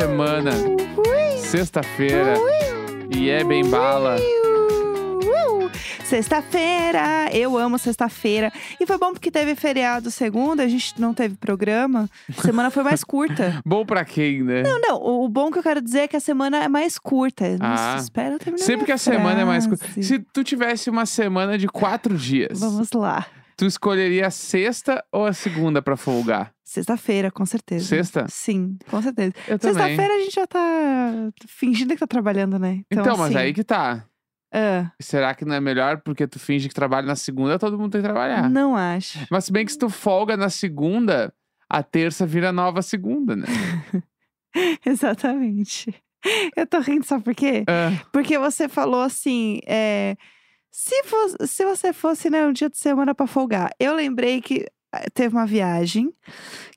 semana. Sexta-feira. E é bem bala. Sexta-feira, eu amo sexta-feira. E foi bom porque teve feriado segunda, a gente não teve programa. A semana foi mais curta. Bom pra quem, né? Não, não, o o bom que eu quero dizer é que a semana é mais curta. Ah. Nossa, espera eu terminar Sempre que a semana é mais curta. frase. Se tu tivesse uma semana de quatro dias, Vamos lá. Tu escolheria a sexta ou a segunda pra folgar? Sexta-feira, com certeza. Sexta? Sim, com certeza. Eu também. Sexta-feira a gente já tá fingindo que tá trabalhando, né? Então, mas assim, aí que tá. ah, Será que não é melhor porque tu finge que trabalha na segunda, todo mundo tem que trabalhar? Não acho. Mas se bem que se tu folga na segunda, a terça vira nova segunda, né? Exatamente. Eu tô rindo, sabe por quê? Ah, Porque você falou assim, é, se, fosse, se você fosse, né, um dia de semana pra folgar. Eu lembrei que eh, teve uma viagem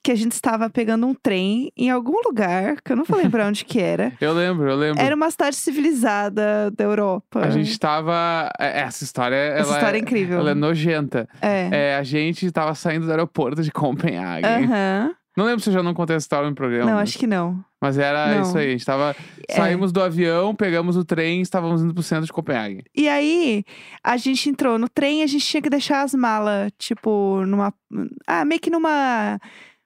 que a gente estava pegando um trem em algum lugar, que eu não vou lembrar onde que era. eu lembro, eu lembro. Era uma cidade civilizada da Europa. A gente tava. é, Essa história. Essa história é incrível. Ela é nojenta. É. É, a gente tava saindo do aeroporto de Copenhague. Aham. Não lembro se eu já não contei essa história no programa. Não, acho que não. Mas era não. isso aí. A gente tava. É. Saímos do avião, pegamos o trem e estávamos indo pro centro de Copenhague. E aí, a gente entrou no trem e a gente tinha que deixar as malas, tipo, numa. Ah, meio que numa.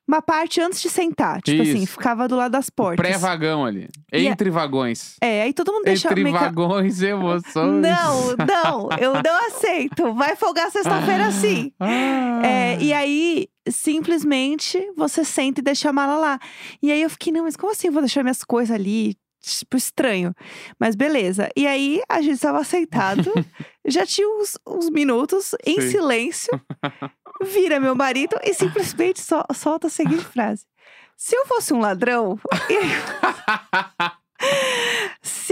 Uma parte antes de sentar. Tipo assim, Isso. ficava do lado das portas. Pré-vagão ali. A- Entre vagões. É, aí todo mundo deixa Entre meio vagões e emoções. Não, não, eu não aceito. Vai folgar sexta-feira sim. Ah. É, e aí, simplesmente, você senta e deixa a mala lá. E aí eu fiquei, não, mas como assim eu vou deixar minhas coisas ali? Tipo, estranho. Mas beleza. E aí, a gente estava sentado, já tinha uns, uns minutos, em Sim. silêncio. Vira meu marido e simplesmente sol- solta a seguinte frase. Se eu fosse um ladrão. Se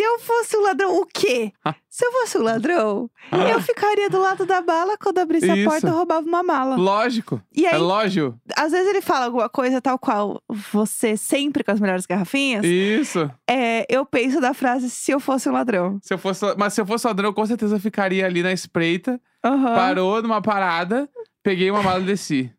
eu fosse um ladrão, o quê? Se eu fosse um ladrão, eu ficaria do lado da mala quando abrisse a Isso. porta, eu roubava uma mala. Lógico. E aí, É lógico. às vezes ele fala alguma coisa tal qual você sempre com as melhores garrafinhas. Isso. É, eu penso da frase se eu fosse um ladrão. Se eu fosse, mas se eu fosse ladrão, eu com certeza ficaria ali na espreita. Aham. Parou numa parada, peguei uma mala e desci.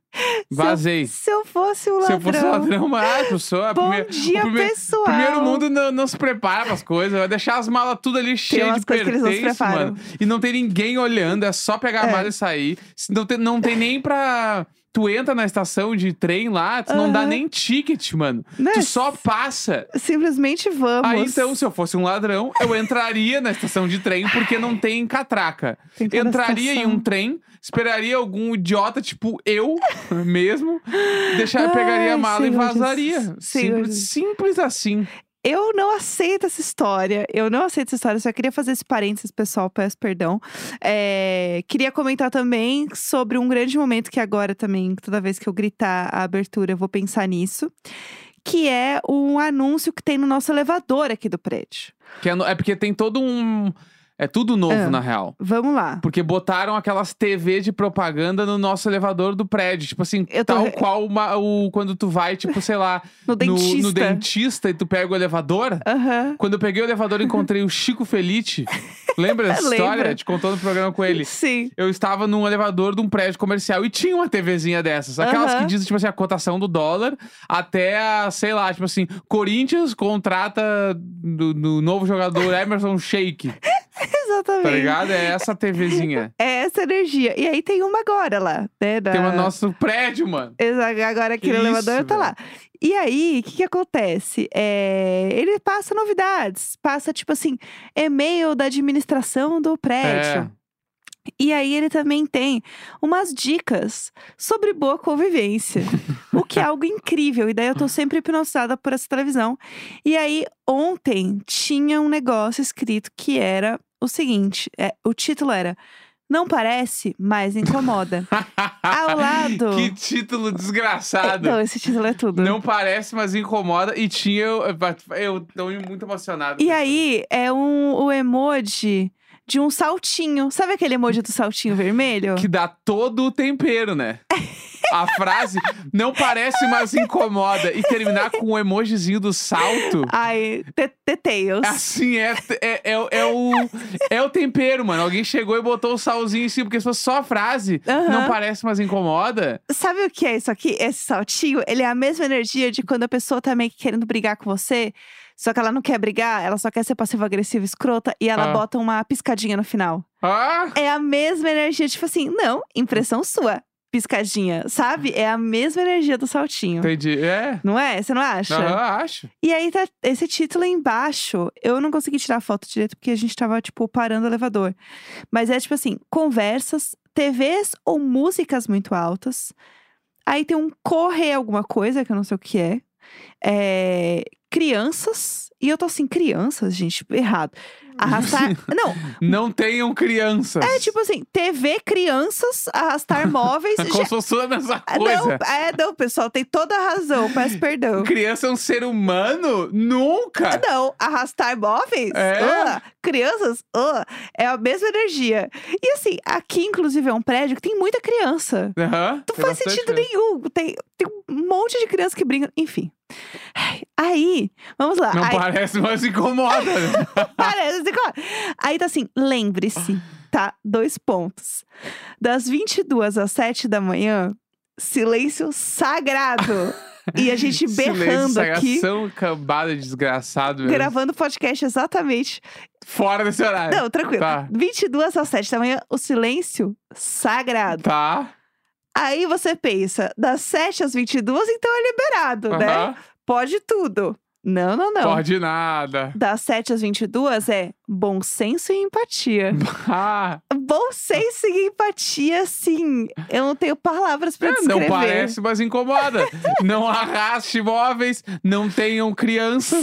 Vazei. Se eu fosse um Se ladrão. eu fosse ladrão, mas ah, pessoa, Bom primeiro, dia, o primeiro, pessoal. primeiro mundo não, não se prepara pras coisas, vai deixar as malas tudo ali cheias de se pertence, mano. E não tem ninguém olhando, é só pegar a É. mala e sair. Se Não tem, não tem nem pra. Tu entra na estação de trem lá, tu não dá nem ticket, mano. Né? Tu só passa. Simplesmente vamos. Aí então, se eu fosse um ladrão, eu entraria na estação de trem porque não tem catraca. Tem toda a Entraria em um trem, esperaria algum idiota, tipo eu mesmo, deixar, pegaria a Ai, mala e Senhor vazaria. Senhor Simples, Jesus. simples assim. Eu não aceito essa história. Eu não aceito essa história. Só queria fazer esse parênteses, pessoal. Peço perdão. É, queria comentar também sobre um grande momento que agora também, toda vez que eu gritar a abertura, eu vou pensar nisso. Que é um anúncio que tem no nosso elevador aqui do prédio. É, é porque tem todo um. É tudo novo, Ah. na real. Vamos lá. Porque botaram aquelas TV de propaganda no nosso elevador do prédio. Tipo assim, tô tal qual uma- o, quando tu vai, tipo, sei lá, No no, dentista. no dentista e tu pega o elevador. Aham. Quando eu peguei o elevador, encontrei o Chico Felite. Lembra Lembro. história? Te contou no programa com ele. Sim. Eu estava num elevador de um prédio comercial e tinha uma TVzinha dessas. Aquelas Aham. que dizem, tipo assim, a cotação do dólar até a, sei lá, tipo assim, Corinthians contrata do, do novo jogador Emerson Sheik. Exatamente. Tá ligado? É essa TVzinha. É essa energia. E aí tem uma agora lá, né? Tem o nosso prédio, mano. Exa- Agora aqui no elevador tá lá. E aí, o que, que acontece? É, ele passa novidades, passa tipo assim, e-mail da administração do prédio. É. E aí ele também tem umas dicas sobre boa convivência. o que é algo incrível. E daí eu tô sempre hipnotizada por essa televisão. E aí, ontem tinha um negócio escrito que era o seguinte: é, o título era Não parece, mas incomoda. Ao lado. Que título desgraçado. Não, esse título é tudo. Não parece, mas incomoda. E tinha. Eu, eu tô muito emocionado. E aí, é um, o emoji de um saltinho. Sabe aquele emoji do saltinho vermelho? Que dá todo o tempero, né? a frase não parece, mas incomoda. E terminar com o emojizinho do salto. Ai, The, the Tails. Assim, é, é, é, o- é o, é o tempero, mano. Alguém chegou e botou o salzinho em cima, porque se fosse só a frase, Aham. não parece, mas incomoda. Sabe o que é isso aqui? Esse saltinho, ele é a mesma energia de quando a pessoa tá meio que querendo brigar com você, só que ela não quer brigar, ela só quer ser passiva-agressiva, escrota, e ela Ah. bota uma piscadinha no final. Ah! É a mesma energia, tipo assim, não, impressão sua, piscadinha, sabe? É a mesma energia do saltinho. Entendi. É. Não é? Você não acha? Aham, acho. E aí tá esse título aí embaixo. Eu não consegui tirar a foto direito porque a gente tava, tipo, parando o elevador. Mas é tipo assim: conversas, TVs ou músicas muito altas. Aí tem um correr alguma coisa, que eu não sei o que é. É, crianças. E eu tô assim, crianças, gente, errado. Arrastar. não, Não tenham crianças. é tipo assim: TV, crianças, arrastar móveis. Como se fosse a mesma Ah, coisa. Não, é, não, pessoal, tem toda a razão. Peço perdão. Criança é um ser humano? Nunca! Não, arrastar móveis, É? ah, crianças, ah, é a mesma energia. E assim, aqui inclusive é um prédio que tem muita criança. Aham, Não faz sentido nenhum. Tem, tem um monte de criança que brincam, enfim. Aí, vamos lá. Não aí, parece, mas incomoda. né? parece claro. Aí tá assim, lembre-se, tá? Dois pontos. Das 22 às 7 da manhã, silêncio sagrado. e a gente berrando Silêncio, aqui. sagação, cambada de desgraçado mesmo. Gravando podcast exatamente Fora desse horário. Não, tranquilo. Tá. 22 às 7 da manhã, o silêncio sagrado. Tá. Aí você pensa, das 7 às 22, então é liberado, né? Aham. Pode tudo. Não, não, não. Pode nada. Das 7 às 22 é bom senso e empatia. Ah, bom senso e empatia, sim. Eu não tenho palavras pra é, descrever. não parece, mas incomoda. não arraste móveis, não tenham crianças,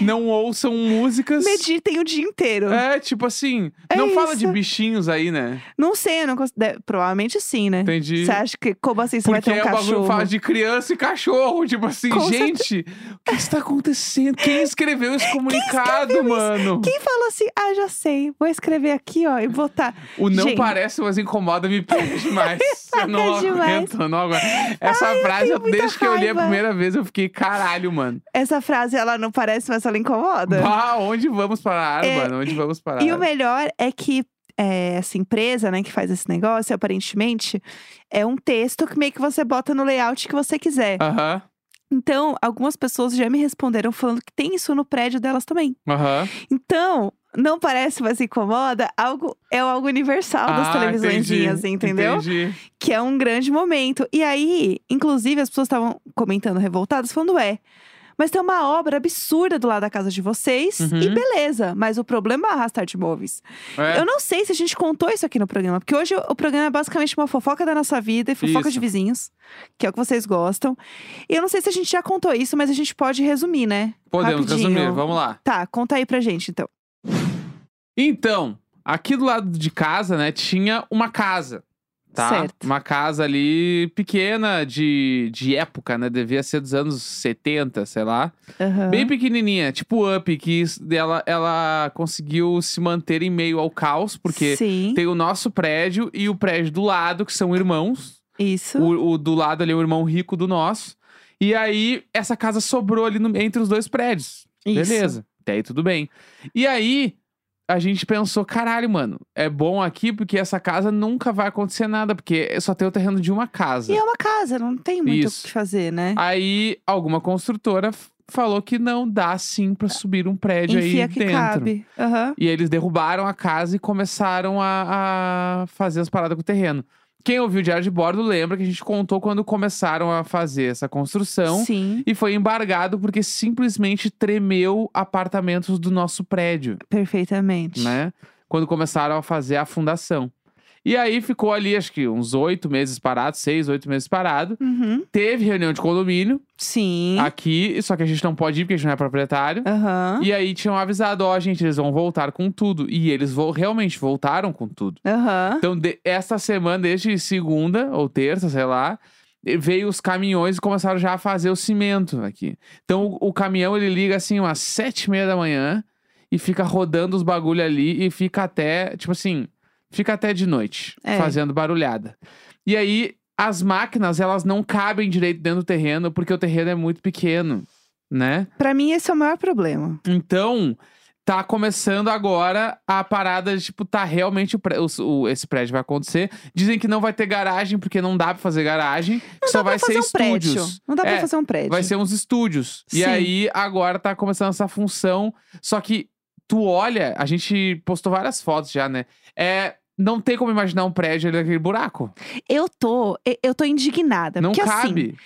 não ouçam músicas. Meditem o dia inteiro. É, tipo assim, É não fala de isso. bichinhos aí, né? Não sei, eu não consigo. deve- Provavelmente sim, né? Entendi. Você acha que, como assim, você Porque vai ter um é cachorro? fala de criança e cachorro. Tipo assim, Com gente, o que está acontecendo? Quem escreveu esse comunicado, escreveu isso? mano? Quem falou assim, ah, já sei, vou escrever aqui, ó, e botar. O não Gente. parece, mas incomoda, me pega demais. eu não aguento, eu não aguento. Essa frase, tenho eu- muita desde que eu li a raiva. primeira vez, eu fiquei, caralho, mano. Essa frase, ela não parece, mas ela incomoda. Bah, onde vamos parar, É, mano? Onde vamos parar? E o melhor é que é, essa empresa, né, que faz esse negócio, aparentemente, é um texto que meio que você bota no layout que você quiser. Aham, Então, algumas pessoas já me responderam falando que tem isso no prédio delas também. aham. Então, não parece, mas incomoda, algo é algo universal das Ah, televisõezinhas, entendeu? Entendi. Que é um grande momento. E aí, inclusive, as pessoas estavam comentando revoltadas, falando: é. Mas tem uma obra absurda do lado da casa de vocês, Uhum. e beleza. Mas o problema é arrastar de móveis. É. Eu não sei se a gente contou isso aqui no programa, porque hoje o programa é basicamente uma fofoca da nossa vida e fofoca Isso. de vizinhos, que é o que vocês gostam. E eu não sei se a gente já contou isso, mas a gente pode resumir, né? Podemos Rapidinho. resumir, vamos lá. Tá, conta aí pra gente, então. Então, aqui do lado de casa, né, tinha uma casa. Tá? Certo. Uma casa ali pequena, de, de época, né? Devia ser dos anos 70, sei lá. Aham. Bem pequenininha, tipo Up, que ela, ela conseguiu se manter em meio ao caos, porque Sim, tem o nosso prédio e o prédio do lado, que são irmãos. isso. O, o do lado ali é o irmão rico do nosso. E aí, essa casa sobrou ali no- entre os dois prédios. Isso. Beleza. Até aí tudo bem. E aí, a gente pensou, caralho, mano, é bom aqui porque essa casa nunca vai acontecer nada, porque só tem o terreno de uma casa. E é uma casa, não tem muito Isso. o que fazer, né? Aí, alguma construtora falou que não dá sim pra subir um prédio Enfia aí que dentro. cabe. Aham. E eles derrubaram a casa e começaram a, a fazer as paradas com o terreno. Quem ouviu o Diário de Bordo lembra que a gente contou quando começaram a fazer essa construção. Sim, E foi embargado porque simplesmente tremeu apartamentos do nosso prédio, perfeitamente. né? Quando começaram a fazer a fundação. E aí ficou ali, acho que uns oito meses parado, seis, oito meses parado. Uhum. Teve reunião de condomínio Sim. aqui, só que a gente não pode ir porque a gente não é proprietário. Aham. E aí tinham avisado, ó, gente, eles vão voltar com tudo. E eles vo- realmente voltaram com tudo. Aham. Então, de- esta semana, desde segunda ou terça, sei lá, veio os caminhões e começaram já a fazer o cimento aqui. Então, o, o caminhão, ele liga assim, umas sete e meia da manhã e fica rodando os bagulho ali e fica até, tipo assim, fica até de noite, É. fazendo barulhada. E aí, as máquinas, elas não cabem direito dentro do terreno, porque o terreno é muito pequeno, né? Pra mim, esse é o maior problema. Então, tá começando agora a parada de, tipo, tá realmente o, pré- o- o- esse prédio vai acontecer. Dizem que não vai ter garagem, porque não dá pra fazer garagem. Não só vai ser um prédio. estúdios. Não dá É, pra fazer um prédio. Vai ser uns estúdios. E Sim. aí, agora tá começando essa função. Só que tu olha, a gente postou várias fotos já, né? É. Não tem como imaginar um prédio ali naquele buraco. Eu tô, eu tô indignada. não porque assim, cabe.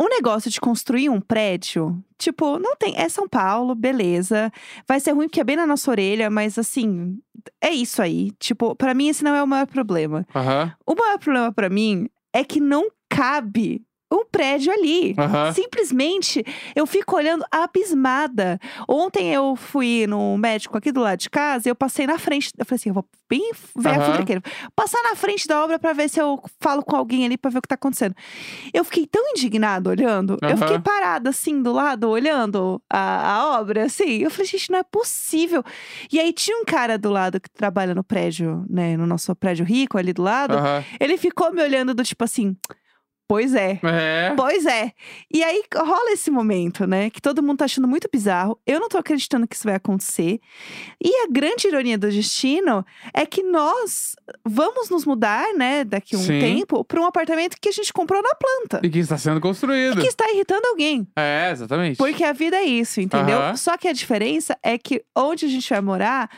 o negócio de construir um prédio, tipo, não tem. É São Paulo, beleza. Vai ser ruim porque é bem na nossa orelha, mas assim, é isso aí. Tipo, pra mim esse não é o maior problema. O maior problema pra mim é que não cabe um prédio ali. Aham. Simplesmente, eu fico olhando abismada. Ontem eu fui no médico aqui do lado de casa eu passei na frente. Eu falei assim, eu vou bem ver a Aham. fibra daquele. Passar na frente da obra pra ver se eu falo com alguém ali pra ver o que tá acontecendo. Eu fiquei tão indignada olhando. Eu Aham. fiquei parada assim do lado, olhando a, a obra, assim. Eu falei, gente, não é possível. E aí tinha um cara do lado que trabalha no prédio, né? No nosso prédio rico ali do lado. Aham. Ele ficou me olhando do tipo assim. Pois é. É. Pois é. E aí rola esse momento, né? Que todo mundo tá achando muito bizarro. Eu não tô acreditando que isso vai acontecer. E a grande ironia do destino é que nós vamos nos mudar, né, daqui a um Sim. tempo, pra um apartamento que a gente comprou na planta. E que está sendo construído. Que está irritando alguém. É, exatamente. Porque a vida é isso, entendeu? Aham. Só que a diferença é que onde a gente vai morar,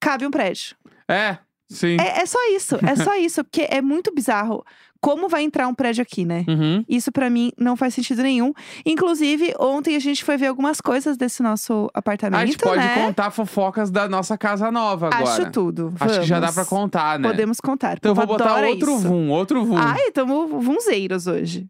cabe um prédio. É, sim. É, é só isso, é só isso. Porque é muito bizarro como vai entrar um prédio aqui, né? Uhum. Isso pra mim não faz sentido nenhum. Inclusive, ontem a gente foi ver algumas coisas desse nosso apartamento, A gente pode né? contar fofocas da nossa casa nova agora. Acho tudo. Acho que já dá Vamos. pra contar, né? Podemos contar. Então eu vou botar outro isso. vum, outro vum. Ai, tamo vunzeiros hoje.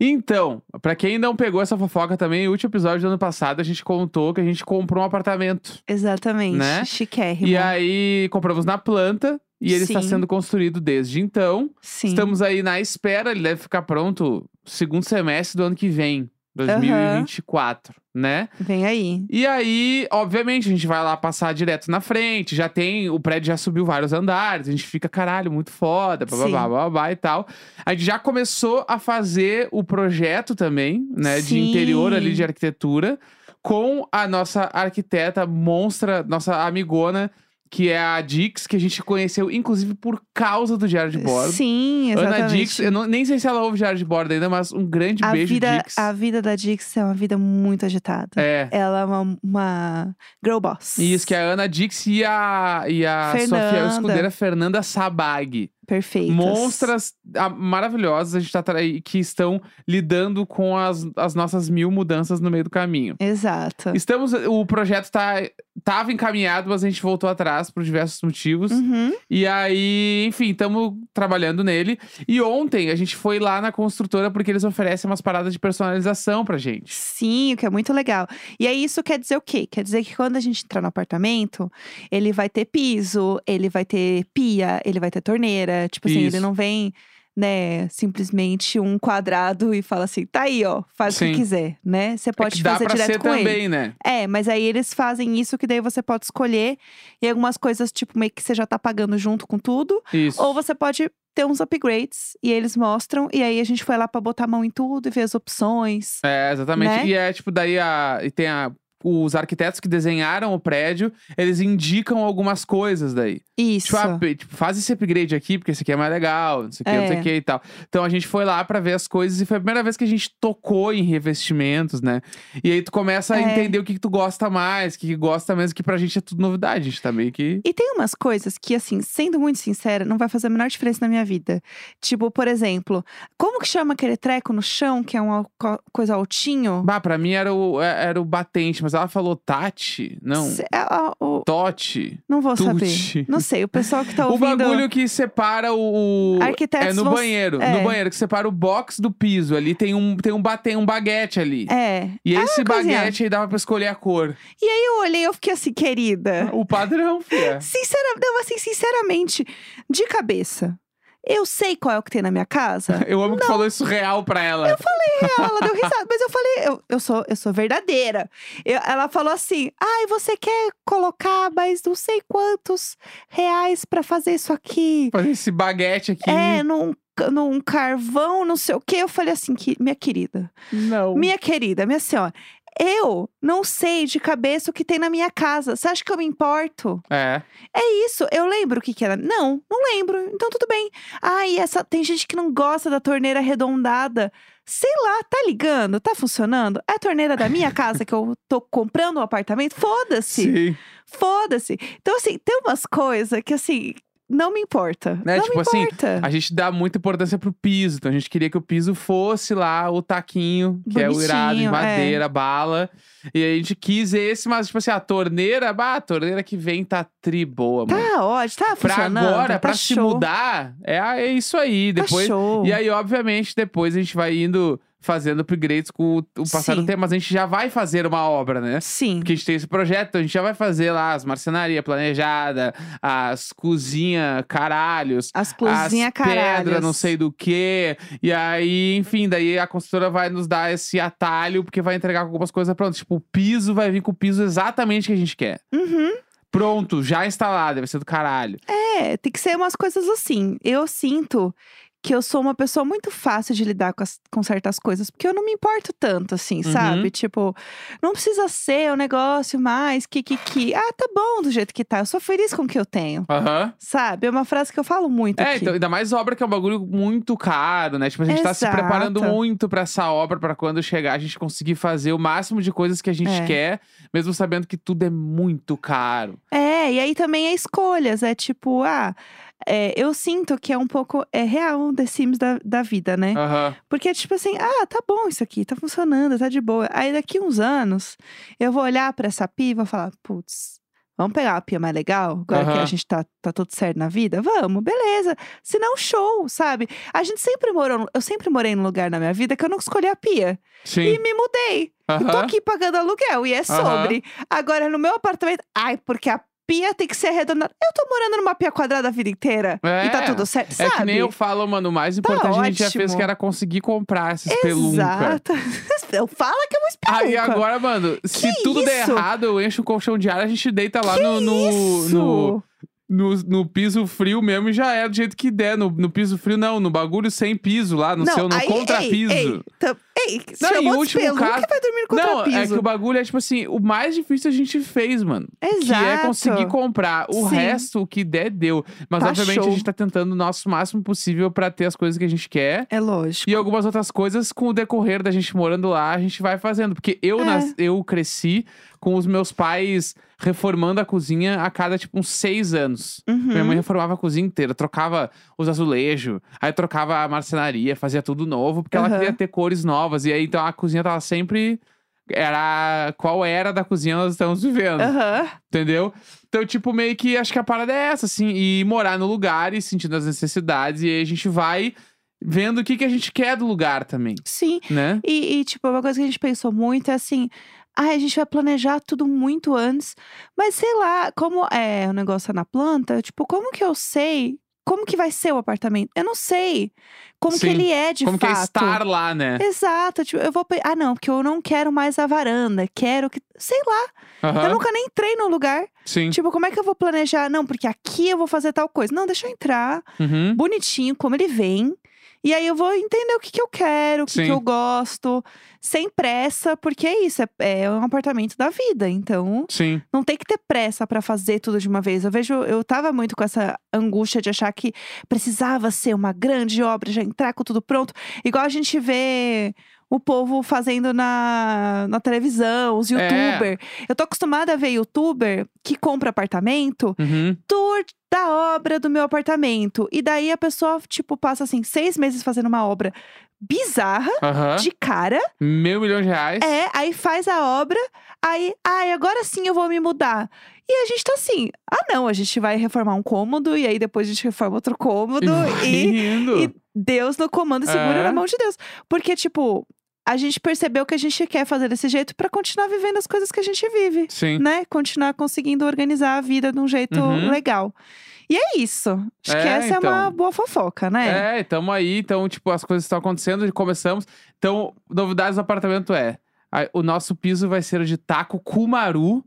Então, pra quem não pegou essa fofoca também, o último episódio do ano passado a gente contou que a gente comprou um apartamento. Exatamente. Né? Chiquérrimo. E aí compramos na planta e ele está Sim. sendo construído desde então. Sim. Estamos aí na espera, ele deve ficar pronto segundo semestre do ano que vem, 2024, né? Vem aí. E aí, obviamente, a gente vai lá passar direto na frente, já tem, o prédio já subiu vários andares, a gente fica, caralho, muito foda, blá, blá, blá, blá, blá e tal. A gente já começou a fazer o projeto também, né, de Sim. interior ali de arquitetura, com a nossa arquiteta monstra, nossa amigona, que é a Dix, que a gente conheceu, inclusive, por causa do Diário de Bordo. Sim, exatamente. Ana Dix, eu não- nem sei se ela ouve Diário de Bordo ainda, mas um grande a beijo, vida, Dix. a vida da Dix é uma vida muito agitada. É. Ela é uma, uma girl boss. Isso, que é a Ana Dix e a, e a Fernanda. escudeira Fernanda Sabag. Perfeitas. Monstras ah, maravilhosas a gente tá que estão lidando com as, as nossas mil mudanças no meio do caminho. Exato. Estamos, o projeto tá, tava encaminhado, mas a gente voltou atrás por diversos motivos. Uhum. E aí, enfim, estamos trabalhando nele. E ontem a gente foi lá na construtora porque eles oferecem umas paradas de personalização pra gente. Sim, o que é muito legal. E aí isso quer dizer o quê? Quer dizer que quando a gente entrar no apartamento, ele vai ter piso, ele vai ter pia, ele vai ter torneira. Tipo assim, Isso. ele não vem, né, simplesmente um quadrado e fala assim, tá aí, ó, faz o Sim. que quiser, né? Você É pode dá fazer direto com ele. também, né? É, mas aí eles fazem isso que daí você pode escolher. E algumas coisas, tipo, meio que você já tá pagando junto com tudo. Isso. Ou você pode ter uns upgrades e eles mostram. E aí a gente foi lá pra botar a mão em tudo e ver as opções. É, exatamente. Né? E é tipo, daí a. E tem a. Os arquitetos que desenharam o prédio, eles indicam algumas coisas daí. Isso. Tipo, ah, tipo, faz esse upgrade aqui, porque esse aqui é mais legal, não sei o que, não sei o É. que e tal. Então a gente foi lá pra ver as coisas e foi a primeira vez que a gente tocou em revestimentos, né? E aí tu começa a É. entender o que, que tu gosta mais, o que, que gosta mesmo, que pra gente é tudo novidade. A gente tá meio que. E tem umas coisas que, assim, sendo muito sincera, não vai fazer a menor diferença na minha vida. Tipo, por exemplo, como que chama aquele treco no chão, que é uma co- coisa altinho? Bah, pra mim era o, é- era o batente, mas ela falou Tati? Não. Se- é, o- Tote. não vou Tuti. saber. Não sei, o pessoal que tá O ouvindo. bagulho que separa o. o- Arquitetos É no vão- banheiro. é. No banheiro, que separa o box do piso. Ali tem um, tem um, tem um baguete ali. É. E esse coisinha. baguete aí dava pra escolher a cor. E aí eu olhei e eu fiquei assim, querida. O padrão, fia. Sincera, não, assim, sinceramente, de cabeça. Eu sei qual é o que tem na minha casa. Eu amo que tu falou isso real pra ela. ela deu risada, mas eu falei, eu, eu, sou, eu sou verdadeira. Eu- ela falou assim: ai, você quer colocar mais não sei quantos reais pra fazer isso aqui? Fazer esse baguete aqui. É, num, num carvão, não sei o quê. Eu falei assim, que, minha querida, Não. minha querida, minha senhora, eu não sei de cabeça o que tem na minha casa. Você acha que eu me importo? É. É isso, eu lembro o que que era. Não, não lembro. Então tudo bem. Ah, e essa tem gente que não gosta da torneira arredondada. Sei lá, tá ligando? Tá funcionando? É a torneira da minha casa que eu tô comprando um apartamento? Foda-se. Sim. Foda-se. Então assim, tem umas coisas que assim, não me importa. Né, não tipo me assim, importa. A gente dá muita importância pro piso. Então a gente queria que o piso fosse lá o taquinho, que é o irado de Bonitinho, é. madeira, bala. E a gente quis esse, mas, tipo assim, a torneira, bah, a torneira que vem tá tri boa, mano. Tá ótimo, tá Pra funcionando. agora, tá pra se show. mudar, é, é isso aí. Tá Depois. show. E aí, obviamente, depois a gente vai indo fazendo upgrades com o, passar do tempo, mas a gente já vai fazer uma obra, né? Sim. Porque a gente tem esse projeto, então a gente já vai fazer lá as marcenarias planejadas, as cozinhas caralhos, As cozinhas as pedras, caralhas. não sei do que. E aí, enfim, daí a construtora vai nos dar esse atalho, porque vai entregar algumas coisas prontas. Tipo, o piso vai vir com o piso exatamente que a gente quer. Uhum. Pronto, já instalado, vai ser do caralho. É, tem que ser umas coisas assim. Eu sinto que eu sou uma pessoa muito fácil de lidar com, as- com certas coisas, porque eu não me importo tanto, assim, Uhum. sabe? Tipo, não precisa ser um negócio mais que, que, que. Ah, tá bom do jeito que tá. Eu sou feliz com o que eu tenho. Aham. Sabe? É uma frase que eu falo muito É, aqui. então, ainda mais obra que é um bagulho muito caro, né? Tipo, a gente tá se Exato. preparando muito pra essa obra, pra quando chegar a gente conseguir fazer o máximo de coisas que a gente É. quer, mesmo sabendo que tudo é muito caro. É, e aí também é escolhas. É tipo, ah, é, eu sinto que é um pouco é real The Sims da, da vida, né? Aham. Porque é tipo assim, ah, tá bom isso aqui, tá funcionando, tá de boa. Aí daqui uns anos, eu vou olhar pra essa pia e vou falar, putz, vamos pegar a pia mais legal? Agora que Aham. a gente tá, tá tudo certo na vida? Vamos, beleza. Se não, show, sabe? A gente sempre morou, eu sempre morei num lugar na minha vida que eu não escolhi a pia. E Sim. me mudei. Eu tô aqui pagando aluguel e é sobre. Agora, no meu apartamento, ai, porque a pia tem que ser arredondada. Eu tô morando numa pia quadrada a vida inteira. E tá É, tudo certo, É sabe? que nem eu falo, mano, o mais importante a gente já fez que era conseguir comprar esses. Exato. Eu fala que é uma espelunca. Aí agora, mano, se Que tudo der isso? errado, eu encho o colchão de ar, a gente deita lá Que no, no, no, no, no piso frio mesmo e já é do jeito que der. No, no piso frio, não, no bagulho sem piso lá, no não, seu, no aí, contrapiso. Ei, ei, tam- ei Não, chamou de último espelunca caso- que vai dormir no Não, é que o bagulho é tipo assim, o mais difícil a gente fez, mano. Exato. Que é conseguir comprar. O Sim. resto, o que der, deu. Mas Tá obviamente a show. gente tá tentando o nosso máximo possível pra ter as coisas que a gente quer. É lógico. E algumas outras coisas, com o decorrer da gente morando lá, a gente vai fazendo. Porque eu, É. nas- eu cresci com os meus pais reformando a cozinha a cada, tipo, uns seis anos. Uhum. Minha mãe reformava a cozinha inteira, trocava os azulejos, aí trocava a marcenaria, fazia tudo novo, porque ela Aham. queria ter cores novas. E aí, então, a cozinha tava sempre... Era qual era da cozinha nós estamos vivendo, Aham. entendeu? Então, tipo, meio que acho que a parada é essa, assim, e morar no lugar e sentindo as necessidades, e aí a gente vai vendo o que, que a gente quer do lugar também, Sim. né? E, e, tipo, uma coisa que a gente pensou muito é assim. Ai, a gente vai planejar tudo muito antes. Mas sei lá, como é o negócio é na planta, tipo, como que eu sei como que vai ser o apartamento? Eu não sei. Como que Sim. ele é de Como que fato. é estar lá, né? Exato, tipo, eu vou. Ah, não, porque eu não quero mais a varanda. Quero que. Sei lá. Aham, Eu nunca nem entrei no lugar. Sim. Tipo, como é que eu vou planejar? Não, porque aqui eu vou fazer tal coisa. Não, deixa eu entrar Uhum. bonitinho, como ele vem. E aí eu vou entender o que, que eu quero, o que, que eu gosto, sem pressa, porque é isso, é, é um apartamento da vida. Então, Sim. não tem que ter pressa pra fazer tudo de uma vez. Eu vejo, eu tava muito com essa angústia de achar que precisava ser uma grande obra, já entrar com tudo pronto. Igual a gente vê o povo fazendo na, na televisão, os É. youtuber. Eu tô acostumada a ver youtuber que compra apartamento, Uhum. tour da obra do meu apartamento. E daí a pessoa, tipo, passa assim, seis meses fazendo uma obra bizarra, Aham. de cara. Meio milhão de reais. É, aí faz a obra, aí, ai, agora sim eu vou me mudar. E a gente tá assim, ah não, a gente vai reformar um cômodo, e aí depois a gente reforma outro cômodo, e, indo. e Deus no comando e segura É. na mão de Deus. Porque, tipo, a gente percebeu que a gente quer fazer desse jeito pra continuar vivendo as coisas que a gente vive, Sim. né? Continuar conseguindo organizar a vida de um jeito Uhum. legal. E é isso. Acho que É, essa é uma então. boa fofoca, né? É, tamo aí, então, tipo, as coisas estão acontecendo, começamos. Então, novidades do apartamento é. a- O nosso piso vai ser de taco Kumaru.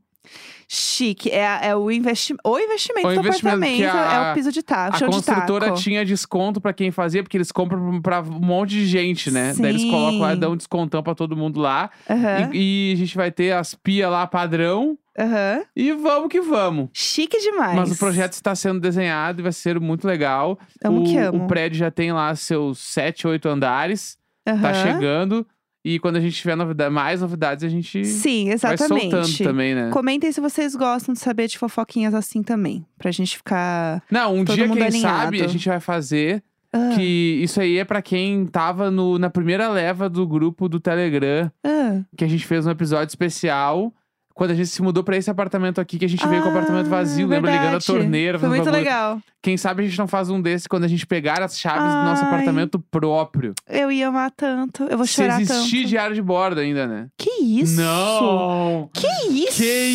Chique. É, é o, investi o investimento O do investimento apartamento. a- é o piso de taco. A construtora taco. tinha desconto pra quem fazia, porque eles compram pra um monte de gente, né? Daí eles colocam lá, Sim. dão um descontão pra todo mundo lá. Aham, E, e a gente vai ter as pias lá padrão. aham. E vamos que vamos. Chique demais. Mas o projeto está sendo desenhado e vai ser muito legal. Amo o, que amo. o prédio já tem lá seus sete, oito andares. Tá Aham. chegando. E quando a gente tiver novida- mais novidades, a gente Sim, vai exatamente. soltando também, né? Comentem se vocês gostam de saber de fofoquinhas assim também. Pra gente ficar. Não, um dia, quem alinhado. sabe, a gente vai fazer. Ah, Que isso aí é pra quem tava no, na primeira leva do grupo do Telegram. ah. Que a gente fez um episódio especial. Quando a gente se mudou pra esse apartamento aqui, que a gente veio com o apartamento Ah, vazio. Lembra? Ligando a verdade. torneira. Foi muito legal. Quem sabe a gente não faz um desse quando a gente pegar as chaves do nosso Ai. apartamento próprio. Eu ia amar tanto. Eu vou Se chorar existir tanto. diário de bordo ainda, né? Que isso? Não! Que isso? Que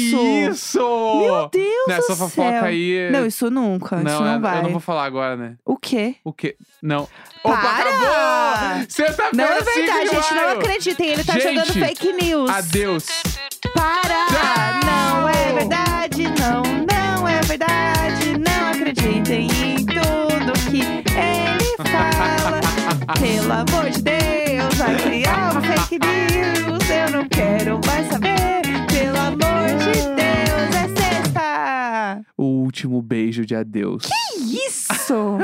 isso! Meu Deus Nessa do fofoca céu. aí. é- Não, isso nunca. isso Não, não eu- vai. eu não vou falar agora, né? O quê? O quê? Não. Para! Opa, acabou! Sexta-feira, Não é 5 verdade, de gente. Não acreditem. Ele tá Gente, jogando fake news. Adeus. Para! Tchau! Não é verdade, não, não é verdade. Não acreditem em tudo que ele fala. Pelo amor de Deus, vai criar uma fake news. Eu não quero mais saber. Pelo amor de Deus, é sexta. O último beijo de adeus. Que isso?